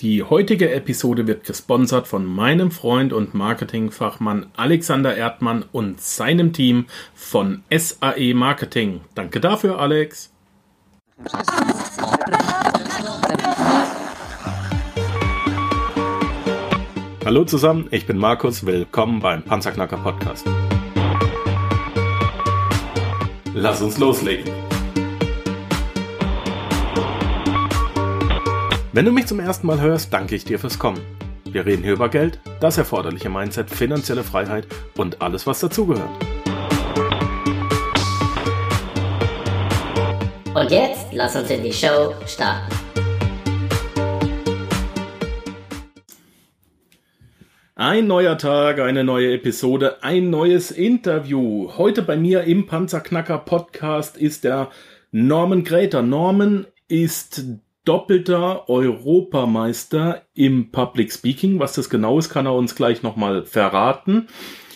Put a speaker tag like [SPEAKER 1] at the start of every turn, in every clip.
[SPEAKER 1] Die heutige Episode wird gesponsert von meinem Freund und Marketingfachmann Alexander Erdmann und seinem Team von SAE Marketing. Danke dafür, Alex. Hallo zusammen, ich bin Markus, willkommen beim Panzerknacker Podcast. Lass uns loslegen. Wenn du mich zum ersten Mal hörst, danke ich dir fürs Kommen. Wir reden hier über Geld, das erforderliche Mindset, finanzielle Freiheit und alles, was dazugehört.
[SPEAKER 2] Und jetzt lass uns in die Show starten.
[SPEAKER 1] Ein neuer Tag, eine neue Episode, ein neues Interview. Heute bei mir im Panzerknacker Podcast ist der Norman Gräter. Norman ist doppelter Europameister im Public Speaking. Was das genau ist, kann er uns gleich nochmal verraten.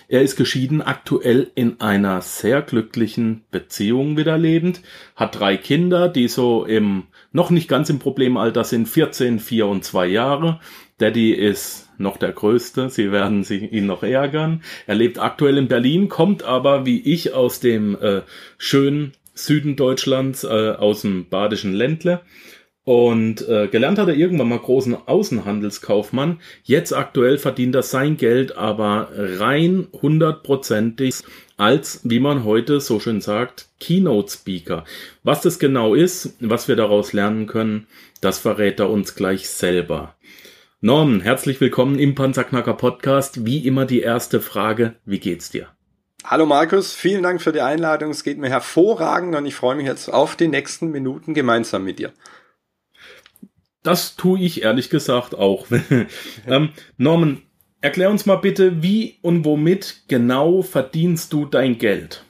[SPEAKER 1] Er ist geschieden, aktuell in einer sehr glücklichen Beziehung wieder lebend, hat drei Kinder, die so im noch nicht ganz im Problemalter sind, 14, 4 und 2 Jahre. Daddy ist noch der Größte, sie werden ihn noch ärgern. Er lebt aktuell in Berlin, kommt aber wie ich aus dem äh, schönen Süden Deutschlands, äh, aus dem badischen Ländle und äh, gelernt hat er irgendwann mal großen Außenhandelskaufmann. Jetzt aktuell verdient er sein Geld aber rein hundertprozentig als, wie man heute so schön sagt, Keynote Speaker. Was das genau ist, was wir daraus lernen können, das verrät er uns gleich selber. Norman, herzlich willkommen im Panzerknacker Podcast. Wie immer die erste Frage, wie geht's dir?
[SPEAKER 3] Hallo Markus, vielen Dank für die Einladung. Es geht mir hervorragend und ich freue mich jetzt auf die nächsten Minuten gemeinsam mit dir.
[SPEAKER 1] Das tue ich ehrlich gesagt auch. ähm, Norman, erklär uns mal bitte, wie und womit genau verdienst du dein Geld?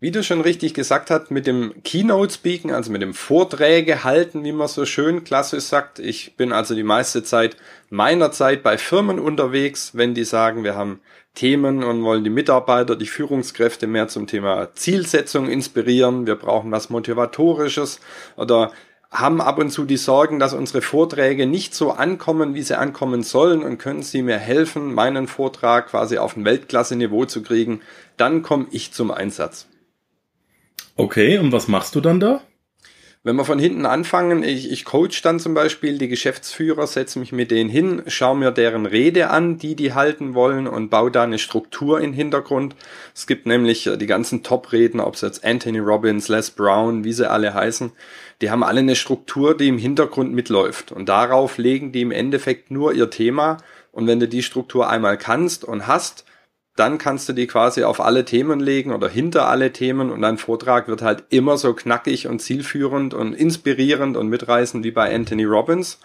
[SPEAKER 3] Wie du schon richtig gesagt hast, mit dem Keynote Speaking, also mit dem Vorträge halten, wie man so schön klassisch sagt. Ich bin also die meiste Zeit meiner Zeit bei Firmen unterwegs, wenn die sagen, wir haben Themen und wollen die Mitarbeiter, die Führungskräfte mehr zum Thema Zielsetzung inspirieren. Wir brauchen was Motivatorisches oder haben ab und zu die Sorgen, dass unsere Vorträge nicht so ankommen, wie sie ankommen sollen und können Sie mir helfen, meinen Vortrag quasi auf ein Weltklasse-Niveau zu kriegen, dann komme ich zum Einsatz.
[SPEAKER 1] Okay, und was machst du dann da?
[SPEAKER 3] Wenn wir von hinten anfangen, ich, ich coach dann zum Beispiel die Geschäftsführer, setze mich mit denen hin, schaue mir deren Rede an, die die halten wollen und baue da eine Struktur im Hintergrund. Es gibt nämlich äh, die ganzen Top-Redner, ob es jetzt Anthony Robbins, Les Brown, wie sie alle heißen, die haben alle eine Struktur, die im Hintergrund mitläuft. Und darauf legen die im Endeffekt nur ihr Thema. Und wenn du die Struktur einmal kannst und hast, dann kannst du die quasi auf alle Themen legen oder hinter alle Themen und dein Vortrag wird halt immer so knackig und zielführend und inspirierend und mitreißend wie bei Anthony Robbins.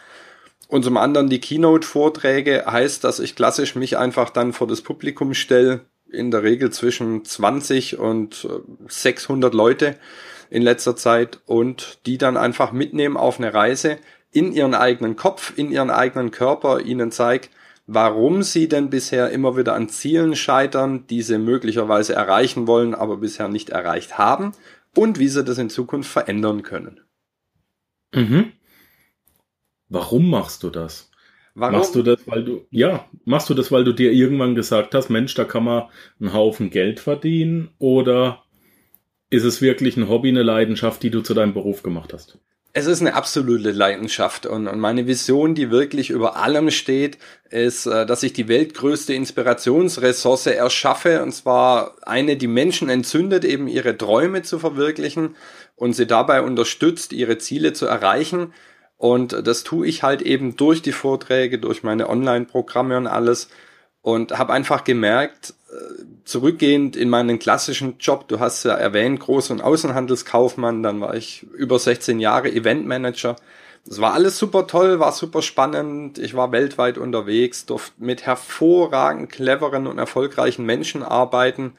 [SPEAKER 3] Und zum anderen die Keynote-Vorträge heißt, dass ich klassisch mich einfach dann vor das Publikum stelle, in der Regel zwischen 20 und 600 Leute in letzter Zeit und die dann einfach mitnehmen auf eine Reise in ihren eigenen Kopf, in ihren eigenen Körper, ihnen zeigt, warum sie denn bisher immer wieder an Zielen scheitern, die sie möglicherweise erreichen wollen, aber bisher nicht erreicht haben und wie sie das in Zukunft verändern können.
[SPEAKER 1] Mhm. Warum machst du das? Warum? Machst du das, weil du, ja, machst du das, weil du dir irgendwann gesagt hast, Mensch, da kann man einen Haufen Geld verdienen oder ist es wirklich ein Hobby, eine Leidenschaft, die du zu deinem Beruf gemacht hast?
[SPEAKER 3] Es ist eine absolute Leidenschaft und, und meine Vision, die wirklich über allem steht, ist, äh, dass ich die weltgrößte Inspirationsressource erschaffe und zwar eine, die Menschen entzündet, eben ihre Träume zu verwirklichen und sie dabei unterstützt, ihre Ziele zu erreichen. Und das tue ich halt eben durch die Vorträge, durch meine Online-Programme und alles und habe einfach gemerkt, äh, zurückgehend in meinen klassischen Job, du hast ja erwähnt, Groß- und Außenhandelskaufmann, dann war ich über 16 Jahre Eventmanager. Das war alles super toll, war super spannend. Ich war weltweit unterwegs, durfte mit hervorragend cleveren und erfolgreichen Menschen arbeiten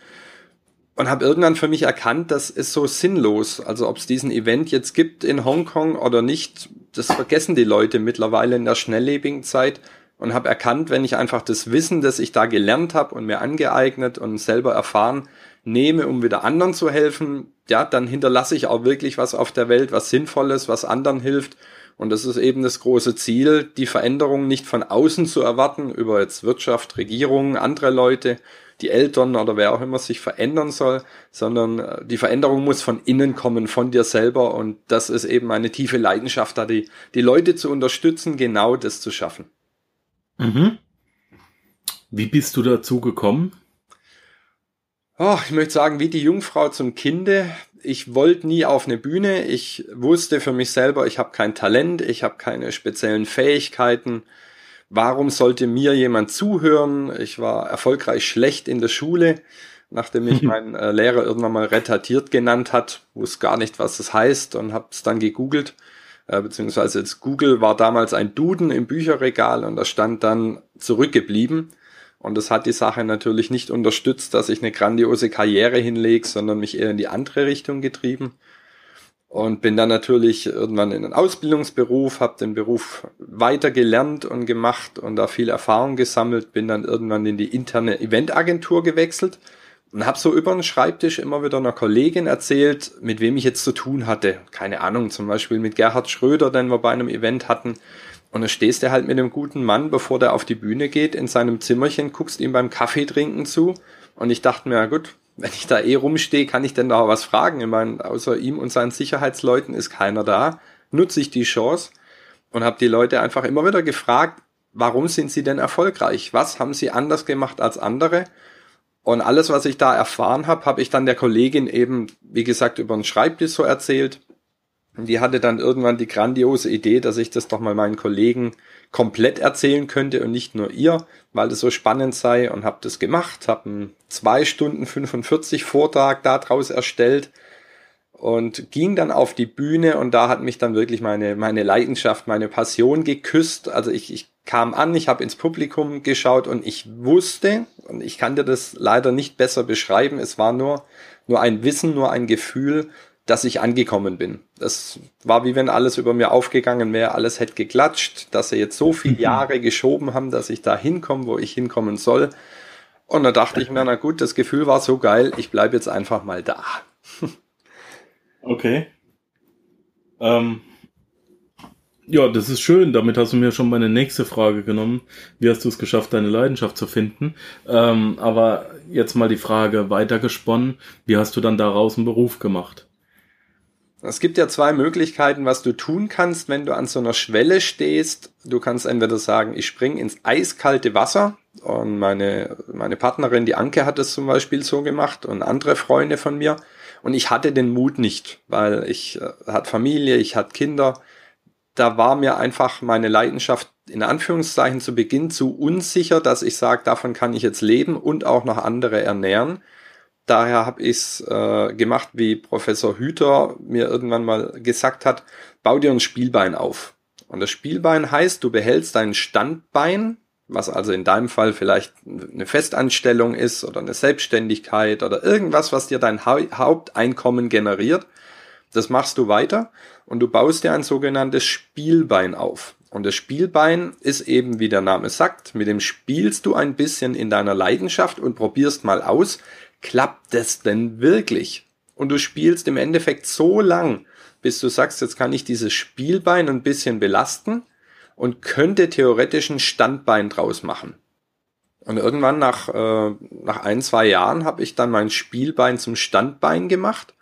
[SPEAKER 3] und habe irgendwann für mich erkannt, das ist so sinnlos. Also ob es diesen Event jetzt gibt in Hongkong oder nicht, das vergessen die Leute mittlerweile in der schnelllebigen Zeit und habe erkannt, wenn ich einfach das Wissen, das ich da gelernt habe und mir angeeignet und selber erfahren, nehme, um wieder anderen zu helfen, ja, dann hinterlasse ich auch wirklich was auf der Welt, was Sinnvolles, was anderen hilft. Und das ist eben das große Ziel, die Veränderung nicht von außen zu erwarten, über jetzt Wirtschaft, Regierung, andere Leute, die Eltern oder wer auch immer sich verändern soll, sondern äh, die Veränderung muss von innen kommen, von dir selber. Und das ist eben eine tiefe Leidenschaft, da die, die Leute zu unterstützen, genau das zu schaffen.
[SPEAKER 1] Mhm. Wie bist du dazu gekommen?
[SPEAKER 3] Oh, ich möchte sagen, wie die Jungfrau zum Kinde. Ich wollte nie auf eine Bühne. Ich wusste für mich selber, ich habe kein Talent, ich habe keine speziellen Fähigkeiten. Warum sollte mir jemand zuhören? Ich war erfolgreich schlecht in der Schule, nachdem mich mein äh, Lehrer irgendwann mal retardiert genannt hat, wusste gar nicht, was das heißt und habe es dann gegoogelt. Äh, beziehungsweise jetzt Google war damals ein Duden im Bücherregal und da stand dann zurückgeblieben. Und das hat die Sache natürlich nicht unterstützt, dass ich eine grandiose Karriere hinlege, sondern mich eher in die andere Richtung getrieben. Und bin dann natürlich irgendwann in einen Ausbildungsberuf, habe den Beruf weiter gelernt und gemacht und da viel Erfahrung gesammelt, bin dann irgendwann in die interne Eventagentur gewechselt und habe so über den Schreibtisch immer wieder einer Kollegin erzählt, mit wem ich jetzt zu tun hatte. Keine Ahnung, zum Beispiel mit Gerhard Schröder, den wir bei einem Event hatten. Und dann stehst du halt mit einem guten Mann, bevor der auf die Bühne geht, in seinem Zimmerchen, guckst ihm beim Kaffee trinken zu. Und ich dachte mir, ja gut, wenn ich da eh rumstehe, kann ich denn da was fragen? Ich meine, außer ihm und seinen Sicherheitsleuten ist keiner da. Nutze ich die Chance und habe die Leute einfach immer wieder gefragt, warum sind sie denn erfolgreich? Was haben sie anders gemacht als andere? Und alles, was ich da erfahren habe, habe ich dann der Kollegin eben, wie gesagt, über den Schreibtisch so erzählt. Und die hatte dann irgendwann die grandiose Idee, dass ich das doch mal meinen Kollegen komplett erzählen könnte und nicht nur ihr, weil das so spannend sei und habe das gemacht, habe einen zwei Stunden 45 Vortrag daraus erstellt und ging dann auf die Bühne und da hat mich dann wirklich meine, meine Leidenschaft, meine Passion geküsst. Also ich, ich kam an, ich habe ins Publikum geschaut und ich wusste, und ich kann dir das leider nicht besser beschreiben, es war nur, nur ein Wissen, nur ein Gefühl, dass ich angekommen bin. Das war wie wenn alles über mir aufgegangen wäre, alles hätte geklatscht, dass sie jetzt so viele Jahre geschoben haben, dass ich da hinkomme, wo ich hinkommen soll. Und da dachte ich mir, na gut, das Gefühl war so geil, ich bleibe jetzt einfach mal da.
[SPEAKER 1] okay. Ähm, ja, das ist schön. Damit hast du mir schon meine nächste Frage genommen. Wie hast du es geschafft, deine Leidenschaft zu finden? Ähm, aber jetzt mal die Frage weitergesponnen. Wie hast du dann daraus einen Beruf gemacht?
[SPEAKER 3] Es gibt ja zwei Möglichkeiten, was du tun kannst, wenn du an so einer Schwelle stehst. Du kannst entweder sagen, ich spring ins eiskalte Wasser. Und meine, meine Partnerin, die Anke, hat es zum Beispiel so gemacht und andere Freunde von mir. Und ich hatte den Mut nicht, weil ich äh, hatte Familie, ich hatte Kinder. Da war mir einfach meine Leidenschaft in Anführungszeichen zu Beginn zu unsicher, dass ich sage, davon kann ich jetzt leben und auch noch andere ernähren. Daher habe ich es äh, gemacht, wie Professor Hüter mir irgendwann mal gesagt hat, bau dir ein Spielbein auf. Und das Spielbein heißt, du behältst dein Standbein, was also in deinem Fall vielleicht eine Festanstellung ist oder eine Selbstständigkeit oder irgendwas, was dir dein Haupteinkommen generiert. Das machst du weiter und du baust dir ein sogenanntes Spielbein auf. Und das Spielbein ist eben, wie der Name sagt, mit dem spielst du ein bisschen in deiner Leidenschaft und probierst mal aus, klappt das denn wirklich? Und du spielst im Endeffekt so lang, bis du sagst, jetzt kann ich dieses Spielbein ein bisschen belasten und könnte theoretisch ein Standbein draus machen. Und irgendwann nach, äh, nach ein, zwei Jahren habe ich dann mein Spielbein zum Standbein gemacht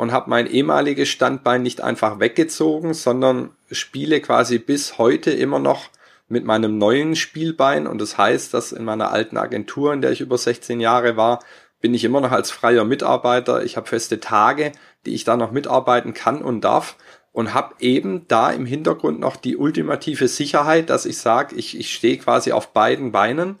[SPEAKER 3] und habe mein ehemaliges Standbein nicht einfach weggezogen, sondern spiele quasi bis heute immer noch mit meinem neuen Spielbein. Und das heißt, dass in meiner alten Agentur, in der ich über 16 Jahre war, bin ich immer noch als freier Mitarbeiter. Ich habe feste Tage, die ich da noch mitarbeiten kann und darf und habe eben da im Hintergrund noch die ultimative Sicherheit, dass ich sage, ich, ich stehe quasi auf beiden Beinen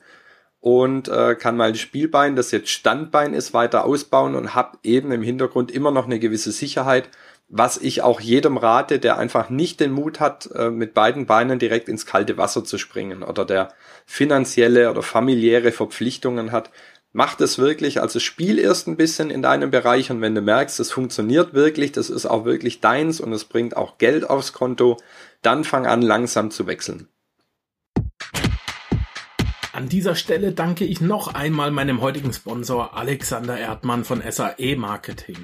[SPEAKER 3] und äh, kann mein Spielbein, das jetzt Standbein ist, weiter ausbauen und habe eben im Hintergrund immer noch eine gewisse Sicherheit, was ich auch jedem rate, der einfach nicht den Mut hat, äh, mit beiden Beinen direkt ins kalte Wasser zu springen oder der finanzielle oder familiäre Verpflichtungen hat, mach das wirklich, also spiel erst ein bisschen in deinem Bereich und wenn du merkst, es funktioniert wirklich, das ist auch wirklich deins und es bringt auch Geld aufs Konto, dann fang an langsam zu wechseln.
[SPEAKER 1] An dieser Stelle danke ich noch einmal meinem heutigen Sponsor Alexander Erdmann von SAE Marketing.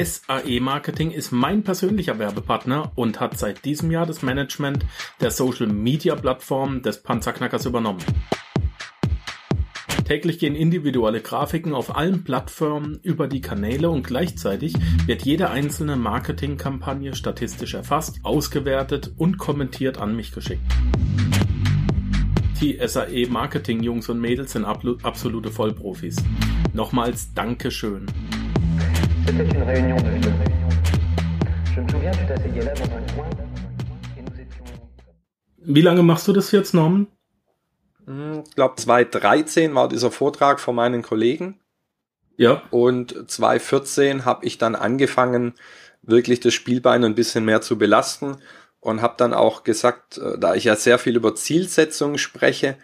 [SPEAKER 1] SAE Marketing ist mein persönlicher Werbepartner und hat seit diesem Jahr das Management der Social Media Plattform des Panzerknackers übernommen. Täglich gehen individuelle Grafiken auf allen Plattformen über die Kanäle und gleichzeitig wird jede einzelne Marketingkampagne statistisch erfasst, ausgewertet und kommentiert an mich geschickt. Die SAE Marketing Jungs und Mädels sind absolute Vollprofis. Nochmals Dankeschön. Wie lange machst du das jetzt, Norman?
[SPEAKER 3] Hm, ich glaube 2013 war dieser Vortrag von meinen Kollegen. Ja. Und 2014 habe ich dann angefangen, wirklich das Spielbein ein bisschen mehr zu belasten und habe dann auch gesagt, äh, da ich ja sehr viel über Zielsetzungen spreche,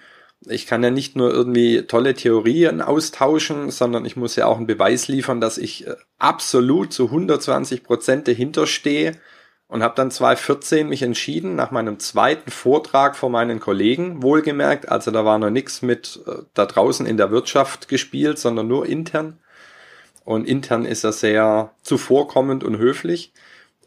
[SPEAKER 3] ich kann ja nicht nur irgendwie tolle Theorien austauschen, sondern ich muss ja auch einen Beweis liefern, dass ich äh, absolut zu 120 Prozent dahinter stehe und habe dann 2014 mich entschieden, nach meinem zweiten Vortrag vor meinen Kollegen, wohlgemerkt, also da war noch nichts mit äh, da draußen in der Wirtschaft gespielt, sondern nur intern. Und intern ist er sehr zuvorkommend und höflich.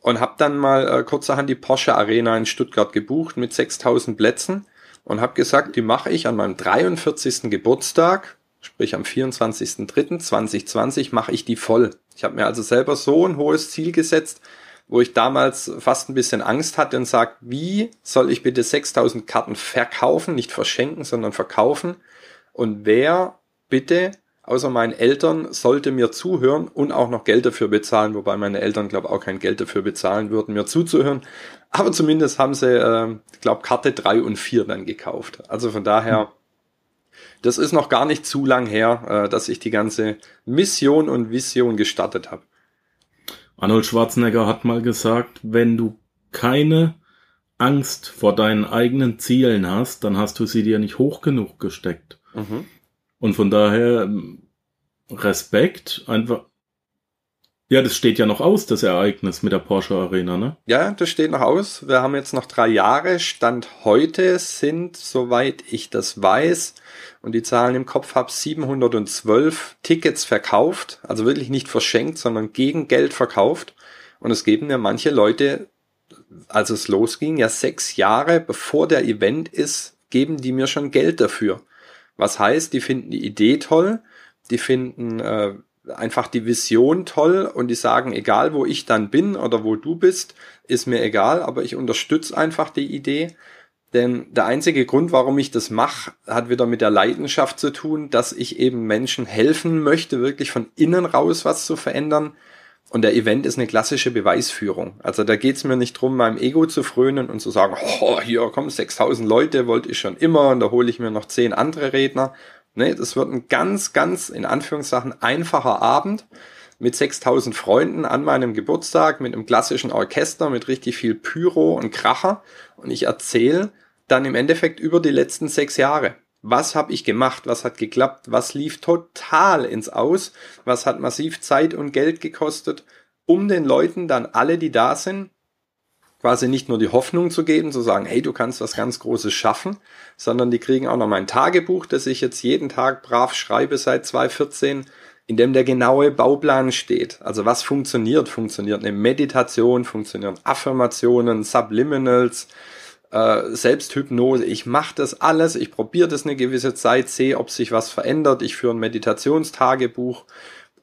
[SPEAKER 3] Und habe dann mal äh, kurzerhand die Porsche Arena in Stuttgart gebucht mit 6000 Plätzen und habe gesagt, die mache ich an meinem 43. Geburtstag, sprich am 24.03.2020, mache ich die voll. Ich habe mir also selber so ein hohes Ziel gesetzt, wo ich damals fast ein bisschen Angst hatte und sagt, wie soll ich bitte 6000 Karten verkaufen, nicht verschenken, sondern verkaufen? Und wer bitte außer meinen Eltern sollte mir zuhören und auch noch Geld dafür bezahlen, wobei meine Eltern, glaube auch kein Geld dafür bezahlen würden, mir zuzuhören. Aber zumindest haben sie, äh, glaube Karte drei und vier dann gekauft. Also von daher, das ist noch gar nicht zu lang her, äh, dass ich die ganze Mission und Vision gestartet habe.
[SPEAKER 1] Arnold Schwarzenegger hat mal gesagt, wenn du keine Angst vor deinen eigenen Zielen hast, dann hast du sie dir nicht hoch genug gesteckt. Mhm. Und von daher ähm, Respekt, einfach. Ja, das steht ja noch aus, das Ereignis mit der Porsche Arena, ne?
[SPEAKER 3] Ja, das steht noch aus. Wir haben jetzt noch drei Jahre. Stand heute sind, soweit ich das weiß, und die Zahlen im Kopf habe, 712 Tickets verkauft. Also wirklich nicht verschenkt, sondern gegen Geld verkauft. Und es geben ja manche Leute, als es losging, ja sechs Jahre bevor der Event ist, geben die mir schon Geld dafür. Was heißt, die finden die Idee toll, die finden äh, einfach die Vision toll und die sagen, egal wo ich dann bin oder wo du bist, ist mir egal, aber ich unterstütze einfach die Idee. Denn der einzige Grund, warum ich das mache, hat wieder mit der Leidenschaft zu tun, dass ich eben Menschen helfen möchte, wirklich von innen raus was zu verändern, und der Event ist eine klassische Beweisführung. Also da geht's mir nicht drum, meinem Ego zu frönen und zu sagen, oh, hier kommen 6000 Leute, wollte ich schon immer und da hole ich mir noch 10 andere Redner. Nee, das wird ein ganz, ganz, in Anführungszeichen, einfacher Abend mit 6000 Freunden an meinem Geburtstag, mit einem klassischen Orchester, mit richtig viel Pyro und Kracher. Und ich erzähle dann im Endeffekt über die letzten sechs Jahre was habe ich gemacht, was hat geklappt, was lief total ins Aus, was hat massiv Zeit und Geld gekostet, um den Leuten dann alle, die da sind, quasi nicht nur die Hoffnung zu geben, zu sagen, hey, du kannst was ganz Großes schaffen, sondern die kriegen auch noch mein Tagebuch, das ich jetzt jeden Tag brav schreibe seit 2014, in dem der genaue Bauplan steht. Also was funktioniert? Funktioniert eine Meditation, funktionieren Affirmationen, Subliminals, äh, Selbsthypnose. Ich mache das alles, ich probiere das eine gewisse Zeit, sehe, ob sich was verändert. Ich führe ein Meditationstagebuch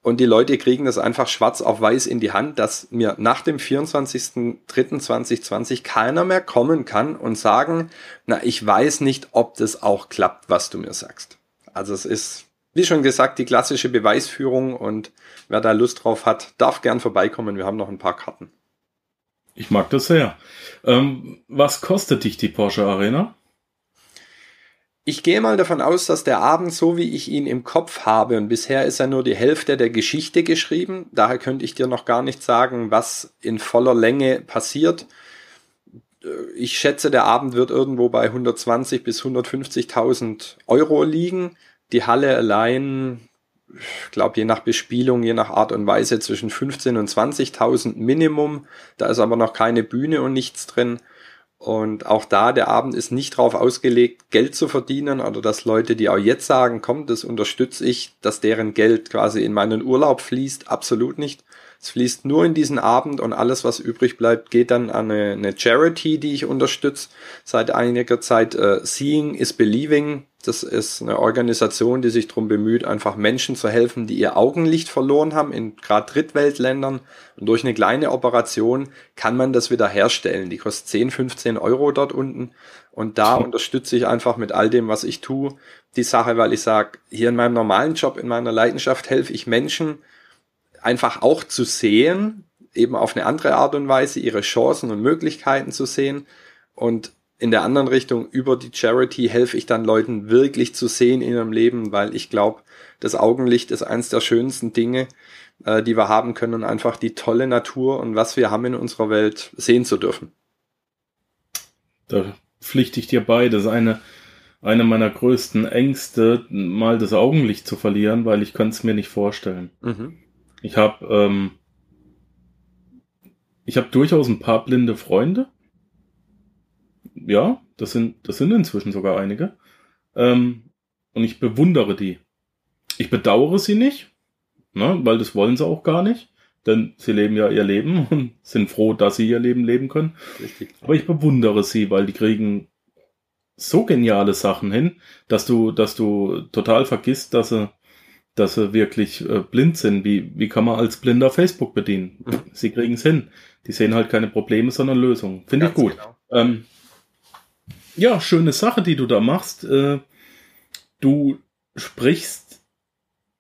[SPEAKER 3] und die Leute kriegen das einfach schwarz auf weiß in die Hand, dass mir nach dem 24.03.2020 keiner mehr kommen kann und sagen, na, ich weiß nicht, ob das auch klappt, was du mir sagst. Also es ist, wie schon gesagt, die klassische Beweisführung und wer da Lust drauf hat, darf gern vorbeikommen. Wir haben noch ein paar Karten.
[SPEAKER 1] Ich mag das sehr. Ähm, was kostet dich die Porsche Arena?
[SPEAKER 3] Ich gehe mal davon aus, dass der Abend, so wie ich ihn im Kopf habe, und bisher ist er nur die Hälfte der Geschichte geschrieben, daher könnte ich dir noch gar nicht sagen, was in voller Länge passiert. Ich schätze, der Abend wird irgendwo bei 120 bis 150.000 Euro liegen. Die Halle allein ich glaube, je nach Bespielung, je nach Art und Weise zwischen 15 und 20.000 Minimum. Da ist aber noch keine Bühne und nichts drin. Und auch da, der Abend ist nicht darauf ausgelegt, Geld zu verdienen oder dass Leute, die auch jetzt sagen, komm, das unterstütze ich, dass deren Geld quasi in meinen Urlaub fließt, absolut nicht, Es fließt nur in diesen Abend und alles, was übrig bleibt, geht dann an eine, eine Charity, die ich unterstütze seit einiger Zeit. Äh, Seeing is Believing. Das ist eine Organisation, die sich darum bemüht, einfach Menschen zu helfen, die ihr Augenlicht verloren haben in gerade Drittweltländern. Und durch eine kleine Operation kann man das wieder herstellen. Die kostet 10, 15 Euro dort unten. Und da unterstütze ich einfach mit all dem, was ich tue, die Sache, weil ich sage, hier in meinem normalen Job, in meiner Leidenschaft helfe ich Menschen einfach auch zu sehen, eben auf eine andere Art und Weise, ihre Chancen und Möglichkeiten zu sehen. Und in der anderen Richtung, über die Charity, helfe ich dann Leuten wirklich zu sehen in ihrem Leben, weil ich glaube, das Augenlicht ist eines der schönsten Dinge, äh, die wir haben können, einfach die tolle Natur und was wir haben in unserer Welt sehen zu dürfen.
[SPEAKER 1] Da pflichte ich dir bei. Das ist eine, eine meiner größten Ängste, mal das Augenlicht zu verlieren, weil ich kann es mir nicht vorstellen. Mhm. Ich habe ähm, ich habe durchaus ein paar blinde Freunde ja, das sind, das sind inzwischen sogar einige. Ähm, und ich bewundere die. Ich bedauere sie nicht, ne, weil das wollen sie auch gar nicht. Denn sie leben ja ihr Leben und sind froh, dass sie ihr Leben leben können. Richtig. Aber ich bewundere sie, weil die kriegen so geniale Sachen hin, dass du, dass du total vergisst, dass sie, dass sie wirklich äh, blind sind. Wie, wie kann man als Blinder Facebook bedienen? Mhm. Sie kriegen es hin. Die sehen halt keine Probleme, sondern Lösungen. Finde ich gut. Genau. Ähm, ja, schöne Sache, die du da machst. Äh, du sprichst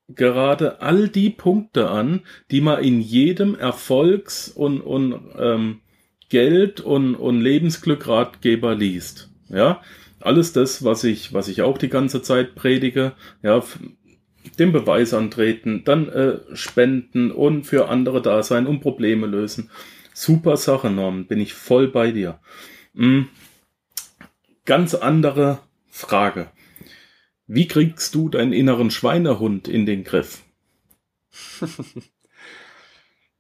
[SPEAKER 1] gerade all die Punkte an, die man in jedem Erfolgs- und, und ähm, Geld- und, und Lebensglückratgeber liest. Ja, alles das, was ich, was ich auch die ganze Zeit predige, ja, den Beweis antreten, dann äh, spenden und für andere da sein und Probleme lösen. Super Sache, Norman, bin ich voll bei dir. Mhm ganz andere Frage. Wie kriegst du deinen inneren Schweinehund in den Griff?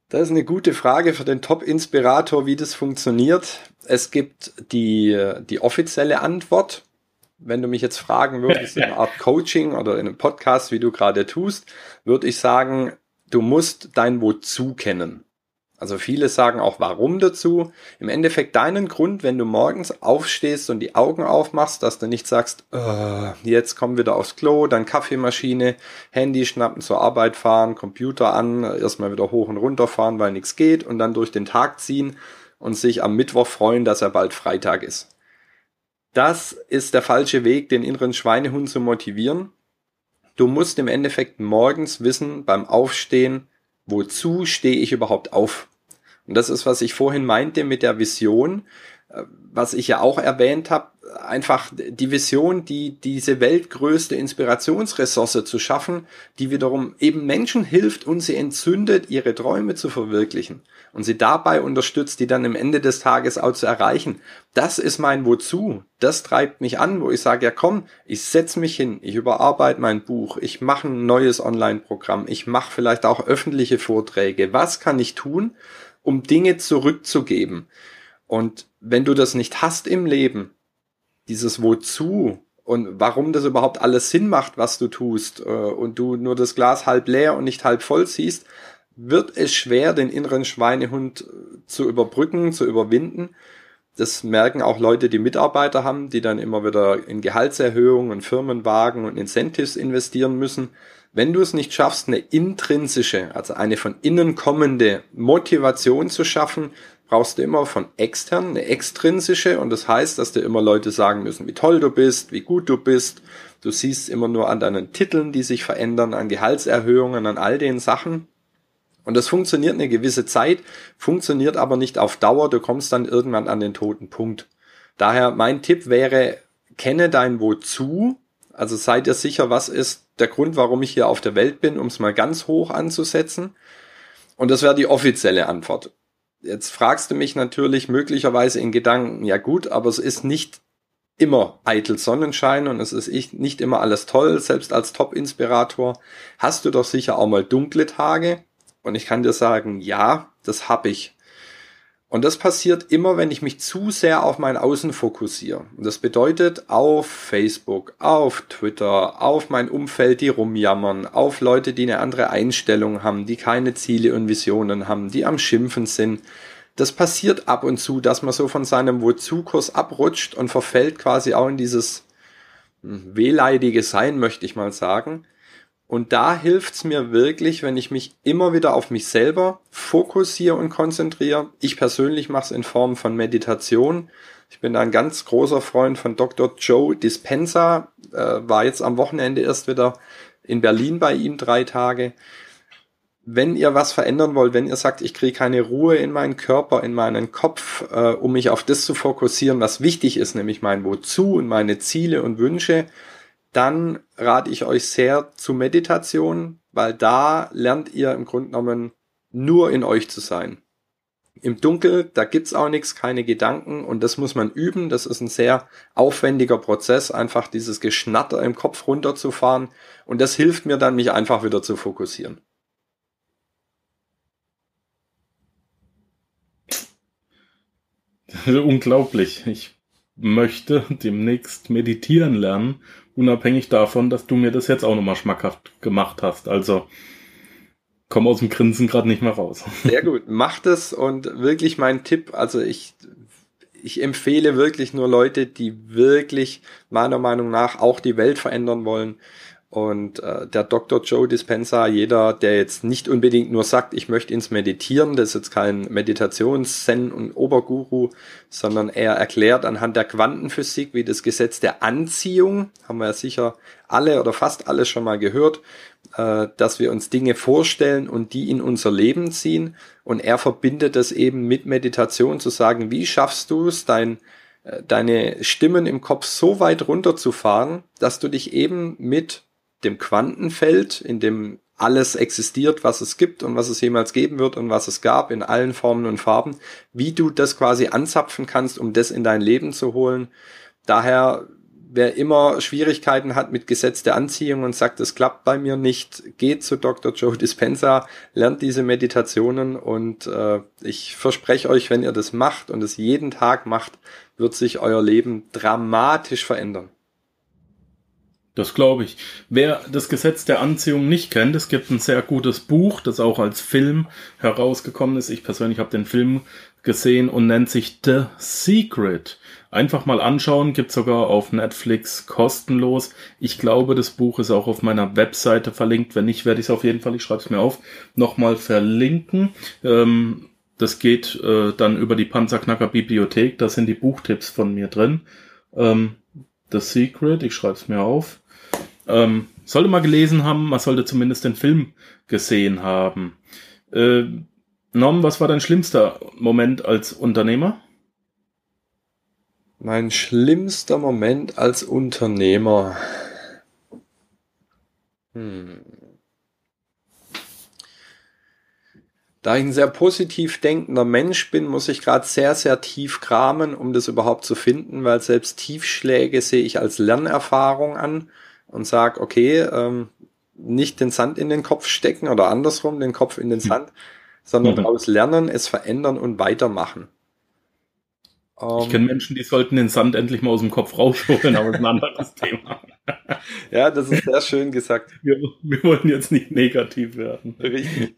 [SPEAKER 3] Das ist eine gute Frage für den Top-Inspirator, wie das funktioniert. Es gibt die, die offizielle Antwort. Wenn du mich jetzt fragen würdest, in einer Art Coaching oder in einem Podcast, wie du gerade tust, würde ich sagen, du musst dein Wozu kennen. Also viele sagen auch warum dazu. Im Endeffekt deinen Grund, wenn du morgens aufstehst und die Augen aufmachst, dass du nicht sagst, äh, jetzt komm wieder aufs Klo, dann Kaffeemaschine, Handy schnappen, zur Arbeit fahren, Computer an, erstmal wieder hoch und runter fahren, weil nichts geht und dann durch den Tag ziehen und sich am Mittwoch freuen, dass er bald Freitag ist. Das ist der falsche Weg, den inneren Schweinehund zu motivieren. Du musst im Endeffekt morgens wissen, beim Aufstehen, wozu stehe ich überhaupt auf? Und das ist, was ich vorhin meinte mit der Vision, was ich ja auch erwähnt habe, einfach die Vision, die diese weltgrößte Inspirationsressource zu schaffen, die wiederum eben Menschen hilft und sie entzündet, ihre Träume zu verwirklichen und sie dabei unterstützt, die dann im Ende des Tages auch zu erreichen. Das ist mein Wozu. Das treibt mich an, wo ich sage, ja komm, ich setze mich hin, ich überarbeite mein Buch, ich mache ein neues Online-Programm, ich mache vielleicht auch öffentliche Vorträge. Was kann ich tun, um Dinge zurückzugeben? Und wenn du das nicht hast im Leben, dieses Wozu und warum das überhaupt alles Sinn macht, was du tust, äh, und du nur das Glas halb leer und nicht halb voll siehst, wird es schwer, den inneren Schweinehund äh, zu überbrücken, zu überwinden. Das merken auch Leute, die Mitarbeiter haben, die dann immer wieder in Gehaltserhöhungen und Firmenwagen und Incentives investieren müssen. Wenn du es nicht schaffst, eine intrinsische, also eine von innen kommende Motivation zu schaffen, brauchst du immer von extern eine extrinsische und das heißt, dass dir immer Leute sagen müssen, wie toll du bist, wie gut du bist. Du siehst immer nur an deinen Titeln, die sich verändern, an Gehaltserhöhungen, an all den Sachen. Und das funktioniert eine gewisse Zeit, funktioniert aber nicht auf Dauer. Du kommst dann irgendwann an den toten Punkt. Daher mein Tipp wäre, kenne dein Wozu. Also sei dir sicher, was ist der Grund, warum ich hier auf der Welt bin, um es mal ganz hoch anzusetzen. Und das wäre die offizielle Antwort. Jetzt fragst du mich natürlich möglicherweise in Gedanken, ja gut, aber es ist nicht immer eitel Sonnenschein und es ist nicht immer alles toll. Selbst als Top-Inspirator hast du doch sicher auch mal dunkle Tage. Und ich kann dir sagen, ja, das hab ich. Und das passiert immer, wenn ich mich zu sehr auf mein Außen fokussiere. Und das bedeutet auf Facebook, auf Twitter, auf mein Umfeld, die rumjammern, auf Leute, die eine andere Einstellung haben, die keine Ziele und Visionen haben, die am Schimpfen sind. Das passiert ab und zu, dass man so von seinem Wozu-Kurs abrutscht und verfällt quasi auch in dieses hm, wehleidige Sein, möchte ich mal sagen. Und da hilft's mir wirklich, wenn ich mich immer wieder auf mich selber fokussiere und konzentriere. Ich persönlich mache es in Form von Meditation. Ich bin ein ganz großer Freund von Dr. Joe Dispenza. Äh, war jetzt am Wochenende erst wieder in Berlin bei ihm drei Tage. Wenn ihr was verändern wollt, wenn ihr sagt, ich kriege keine Ruhe in meinen Körper, in meinen Kopf, äh, um mich auf das zu fokussieren, was wichtig ist, nämlich mein Wozu und meine Ziele und Wünsche, dann rate ich euch sehr zu Meditation, weil da lernt ihr im Grunde genommen nur in euch zu sein. Im Dunkel, da gibt's auch nichts, keine Gedanken und das muss man üben. Das ist ein sehr aufwendiger Prozess, einfach dieses Geschnatter im Kopf runterzufahren und das hilft mir dann, mich einfach wieder zu fokussieren.
[SPEAKER 1] Unglaublich. Ich möchte demnächst meditieren lernen unabhängig davon, dass du mir das jetzt auch nochmal schmackhaft gemacht hast. Also komm aus dem Grinsen gerade nicht mehr raus.
[SPEAKER 3] Sehr gut, macht es und wirklich mein Tipp, also ich ich empfehle wirklich nur Leute, die wirklich meiner Meinung nach auch die Welt verändern wollen und äh, der Dr. Joe Dispenza, jeder, der jetzt nicht unbedingt nur sagt, ich möchte ins Meditieren, das ist jetzt kein Meditations-Zen- und Oberguru, sondern er erklärt anhand der Quantenphysik, wie das Gesetz der Anziehung, haben wir ja sicher alle oder fast alle schon mal gehört, äh, dass wir uns Dinge vorstellen und die in unser Leben ziehen. Und er verbindet das eben mit Meditation zu sagen, wie schaffst du es, dein äh, deine Stimmen im Kopf so weit runterzufahren, dass du dich eben mit dem Quantenfeld, in dem alles existiert, was es gibt und was es jemals geben wird und was es gab in allen Formen und Farben, wie du das quasi anzapfen kannst, um das in dein Leben zu holen. Daher, wer immer Schwierigkeiten hat mit Gesetz der Anziehung und sagt, es klappt bei mir nicht, geht zu Dr. Joe Dispenza, lernt diese Meditationen und äh, ich verspreche euch, wenn ihr das macht und es jeden Tag macht, wird sich euer Leben dramatisch verändern.
[SPEAKER 1] Das glaube ich. Wer das Gesetz der Anziehung nicht kennt, es gibt ein sehr gutes Buch, das auch als Film herausgekommen ist. Ich persönlich habe den Film gesehen und nennt sich The Secret. Einfach mal anschauen, gibt sogar auf Netflix kostenlos. Ich glaube, das Buch ist auch auf meiner Webseite verlinkt. Wenn nicht, werde ich es auf jeden Fall, ich schreibe es mir auf, nochmal verlinken. Ähm, das geht äh, dann über die Panzerknacker Bibliothek. Da sind die Buchtipps von mir drin. Ähm, The Secret, ich schreibe es mir auf. Ähm, sollte mal gelesen haben, man sollte zumindest den Film gesehen haben. Äh, Norm, was war dein schlimmster Moment als Unternehmer?
[SPEAKER 3] Mein schlimmster Moment als Unternehmer. Hm. Da ich ein sehr positiv denkender Mensch bin, muss ich gerade sehr, sehr tief kramen, um das überhaupt zu finden, weil selbst Tiefschläge sehe ich als Lernerfahrung an und sag, okay, ähm, nicht den Sand in den Kopf stecken oder andersrum den Kopf in den hm. Sand, sondern mhm. daraus lernen, es verändern und weitermachen.
[SPEAKER 1] Um, ich kenne Menschen, die sollten den Sand endlich mal aus dem Kopf rausholen, aber das ist ein anderes Thema.
[SPEAKER 3] ja, das ist sehr schön gesagt.
[SPEAKER 1] Wir, wir wollen jetzt nicht negativ werden. Richtig.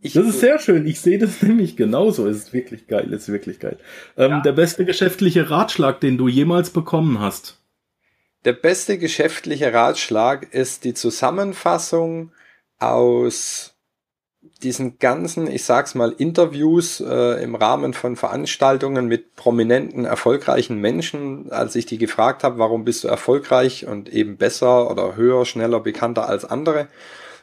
[SPEAKER 1] Ich, das ist sehr schön. Ich sehe das nämlich genauso. Es ist wirklich geil. Es ist wirklich geil. Ähm, ja. Der beste geschäftliche Ratschlag, den du jemals bekommen hast.
[SPEAKER 3] Der beste geschäftliche Ratschlag ist die Zusammenfassung aus diesen ganzen, ich sag's mal, Interviews äh, im Rahmen von Veranstaltungen mit prominenten, erfolgreichen Menschen, als ich die gefragt habe, warum bist du erfolgreich und eben besser oder höher, schneller, bekannter als andere.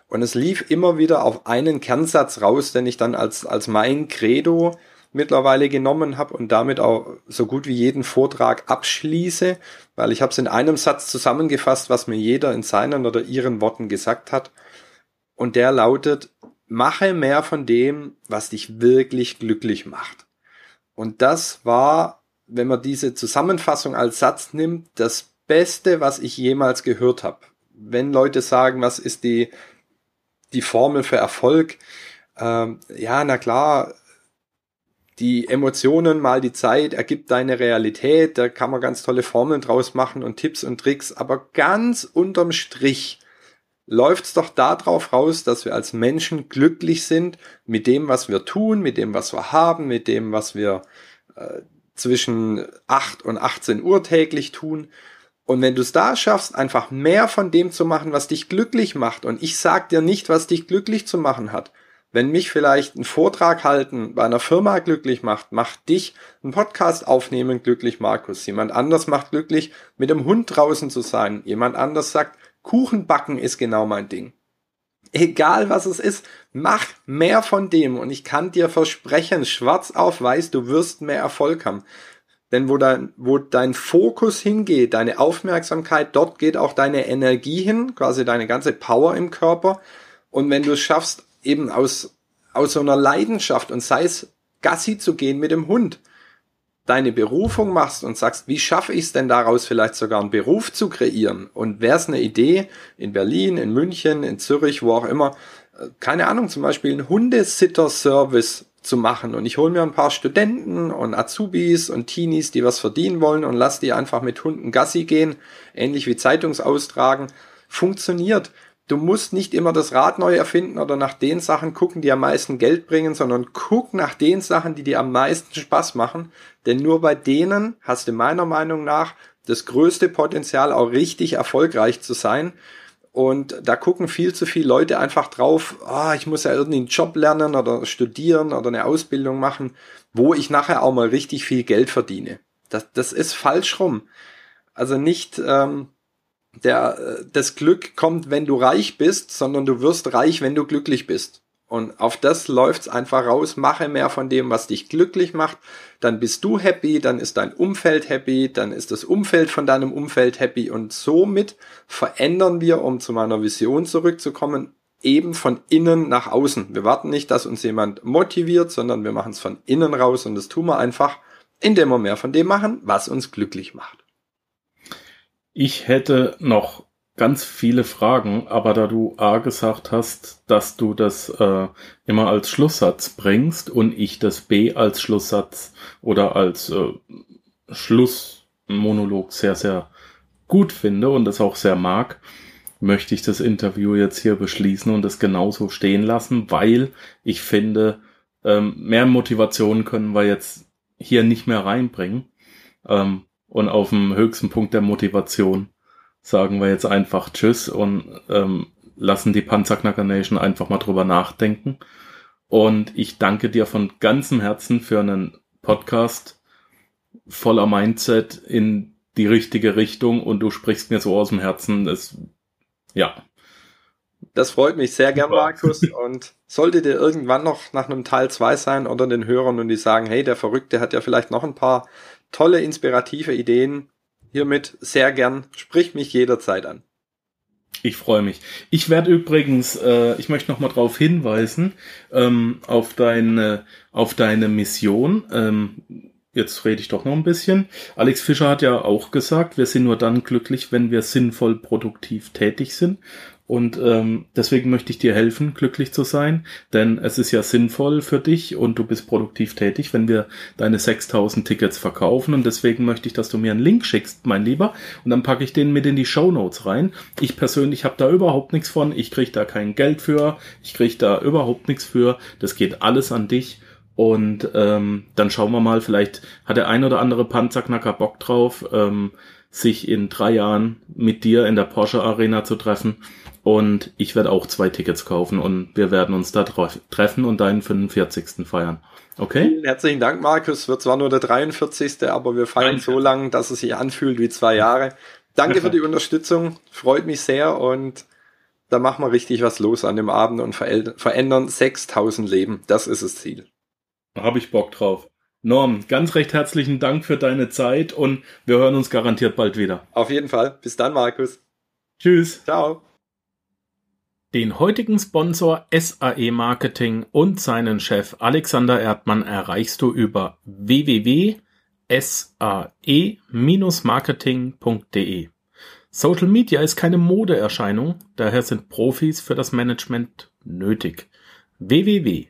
[SPEAKER 3] Und es lief immer wieder auf einen Kernsatz raus, den ich dann als, als mein Credo mittlerweile genommen habe und damit auch so gut wie jeden Vortrag abschließe, weil ich habe es in einem Satz zusammengefasst, was mir jeder in seinen oder ihren Worten gesagt hat. Und der lautet, mache mehr von dem, was dich wirklich glücklich macht. Und das war, wenn man diese Zusammenfassung als Satz nimmt, das Beste, was ich jemals gehört habe. Wenn Leute sagen, was ist die, die Formel für Erfolg, ähm, ja, na klar, die Emotionen mal die Zeit ergibt deine Realität, da kann man ganz tolle Formeln draus machen und Tipps und Tricks, aber ganz unterm Strich läuft's doch darauf raus, dass wir als Menschen glücklich sind mit dem, was wir tun, mit dem, was wir haben, mit dem, was wir äh, zwischen 8 und 18 Uhr täglich tun. Und wenn du es da schaffst, einfach mehr von dem zu machen, was dich glücklich macht, und ich sag dir nicht, was dich glücklich zu machen hat, wenn mich vielleicht ein Vortrag halten bei einer Firma glücklich macht, macht dich ein Podcast aufnehmen glücklich, Markus. Jemand anders macht glücklich, mit dem Hund draußen zu sein. Jemand anders sagt, Kuchen backen ist genau mein Ding. Egal was es ist, mach mehr von dem und ich kann dir versprechen, schwarz auf weiß, du wirst mehr Erfolg haben. Denn wo dein, wo dein Fokus hingeht, deine Aufmerksamkeit, dort geht auch deine Energie hin, quasi deine ganze Power im Körper. Und wenn du es schaffst, eben aus, aus so einer Leidenschaft und sei es Gassi zu gehen mit dem Hund, deine Berufung machst und sagst, wie schaffe ich es denn daraus vielleicht sogar einen Beruf zu kreieren? Und wäre es eine Idee in Berlin, in München, in Zürich, wo auch immer, äh, keine Ahnung, zum Beispiel einen Hundesitter-Service zu machen und ich hole mir ein paar Studenten und Azubis und Teenies, die was verdienen wollen und lass die einfach mit Hunden Gassi gehen, ähnlich wie Zeitungsaustragen, funktioniert. Du musst nicht immer das Rad neu erfinden oder nach den Sachen gucken, die am meisten Geld bringen, sondern guck nach den Sachen, die dir am meisten Spaß machen. Denn nur bei denen hast du meiner Meinung nach das größte Potenzial, auch richtig erfolgreich zu sein. Und da gucken viel zu viele Leute einfach drauf, ah, ich muss ja irgendwie einen Job lernen oder studieren oder eine Ausbildung machen, wo ich nachher auch mal richtig viel Geld verdiene. Das, das ist falsch rum. Also nicht, ähm, der, äh, das Glück kommt, wenn du reich bist, sondern du wirst reich, wenn du glücklich bist. Und auf das läuft's einfach raus. Mache mehr von dem, was dich glücklich macht. Dann bist du happy, dann ist dein Umfeld happy, dann ist das Umfeld von deinem Umfeld happy. Und somit verändern wir, um zu meiner Vision zurückzukommen, eben von innen nach außen. Wir warten nicht, dass uns jemand motiviert, sondern wir machen es von innen raus. Und das tun wir einfach, indem wir mehr von dem machen, was uns glücklich macht.
[SPEAKER 1] Ich hätte noch ganz viele Fragen, aber da du A gesagt hast, dass du das äh, immer als Schlusssatz bringst und ich das B als Schlusssatz oder als äh, Schlussmonolog sehr, sehr gut finde und das auch sehr mag, möchte ich das Interview jetzt hier beschließen und es genauso stehen lassen, weil ich finde, ähm, mehr Motivation können wir jetzt hier nicht mehr reinbringen. Ähm, und auf dem höchsten Punkt der Motivation sagen wir jetzt einfach Tschüss und ähm, lassen die Panzerknacker Nation einfach mal drüber nachdenken. Und ich danke dir von ganzem Herzen für einen Podcast voller Mindset in die richtige Richtung und du sprichst mir so aus dem Herzen. Das, ja.
[SPEAKER 3] Das freut mich sehr gern, Markus. Und sollte dir irgendwann noch nach einem Teil 2 sein oder den Hörern und die sagen, hey, der Verrückte hat ja vielleicht noch ein paar tolle, inspirative Ideen. Hiermit sehr gern, sprich mich jederzeit an.
[SPEAKER 1] Ich freue mich. Ich werde übrigens, äh, ich möchte noch mal darauf hinweisen, ähm, auf deine, auf deine Mission. Ähm, jetzt rede ich doch noch ein bisschen. Alex Fischer hat ja auch gesagt, wir sind nur dann glücklich, wenn wir sinnvoll produktiv tätig sind. Und ähm, deswegen möchte ich dir helfen, glücklich zu sein, denn es ist ja sinnvoll für dich und du bist produktiv tätig, wenn wir deine 6000 Tickets verkaufen. Und deswegen möchte ich, dass du mir einen Link schickst, mein Lieber, und dann packe ich den mit in die Show Notes rein. Ich persönlich habe da überhaupt nichts von, ich kriege da kein Geld für, ich kriege da überhaupt nichts für. Das geht alles an dich. Und ähm, dann schauen wir mal, vielleicht hat der ein oder andere Panzerknacker Bock drauf, ähm, sich in drei Jahren mit dir in der Porsche Arena zu treffen und ich werde auch zwei Tickets kaufen und wir werden uns da treffen und deinen 45. feiern. Okay?
[SPEAKER 3] Vielen herzlichen Dank, Markus. Wird zwar nur der 43. aber wir feiern Nein. so lang, dass es sich anfühlt wie zwei Jahre. Danke für die Unterstützung. Freut mich sehr und da machen wir richtig was los an dem Abend und verändern 6000 Leben. Das ist das Ziel.
[SPEAKER 1] Da habe ich Bock drauf. Norm, ganz recht herzlichen Dank für deine Zeit und wir hören uns garantiert bald wieder.
[SPEAKER 3] Auf jeden Fall. Bis dann, Markus.
[SPEAKER 1] Tschüss.
[SPEAKER 3] Ciao.
[SPEAKER 1] Den heutigen Sponsor SAE Marketing und seinen Chef Alexander Erdmann erreichst du über www.sae-marketing.de. Social Media ist keine Modeerscheinung, daher sind Profis für das Management nötig. www